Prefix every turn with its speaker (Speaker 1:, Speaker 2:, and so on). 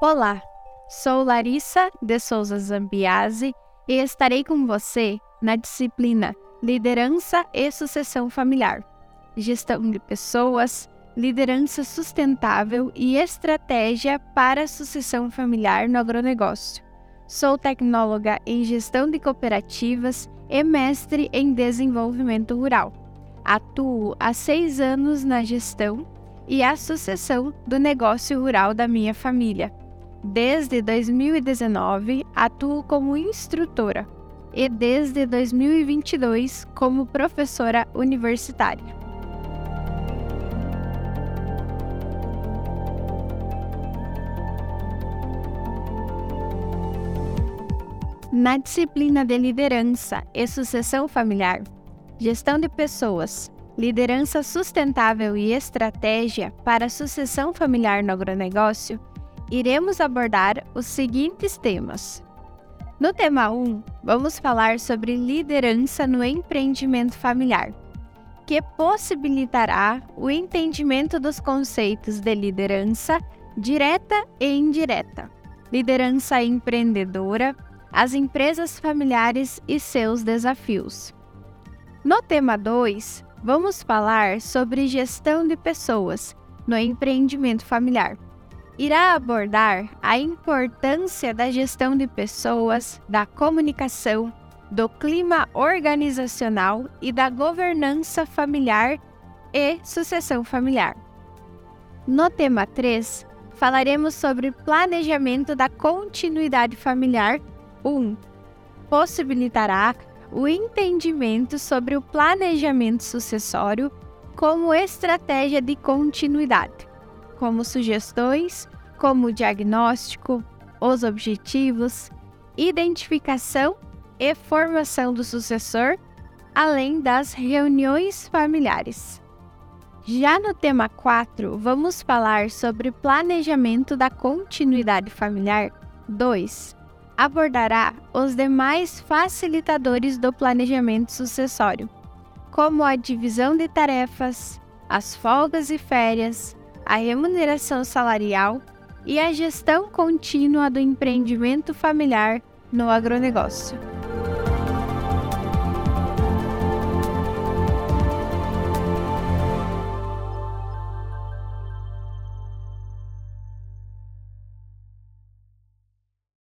Speaker 1: Olá, sou Larissa de Souza Zambiase e estarei com você na disciplina Liderança e Sucessão Familiar, Gestão de Pessoas, Liderança Sustentável e Estratégia para Sucessão Familiar no Agronegócio. Sou tecnóloga em Gestão de Cooperativas e mestre em Desenvolvimento Rural. Atuo há seis anos na gestão e a sucessão do negócio rural da minha família. Desde 2019, atuo como instrutora e desde 2022 como professora universitária. Na disciplina de liderança e sucessão familiar, gestão de pessoas, liderança sustentável e estratégia para sucessão familiar no agronegócio, iremos abordar os seguintes temas. No tema 1, vamos falar sobre liderança no empreendimento familiar, que possibilitará o entendimento dos conceitos de liderança direta e indireta, liderança empreendedora, as empresas familiares e seus desafios. No tema 2, vamos falar sobre gestão de pessoas no empreendimento familiar irá abordar a importância da gestão de pessoas, da comunicação, do clima organizacional e da governança familiar e sucessão familiar. No tema 3, falaremos sobre planejamento da continuidade familiar 1. Possibilitará o entendimento sobre o planejamento sucessório como estratégia de continuidade como sugestões, como diagnóstico, os objetivos, identificação e formação do sucessor, além das reuniões familiares. Já no tema 4, vamos falar sobre planejamento da continuidade familiar 2. Abordará os demais facilitadores do planejamento sucessório, como a divisão de tarefas, as folgas e férias, a remuneração salarial e a gestão contínua do empreendimento familiar no agronegócio.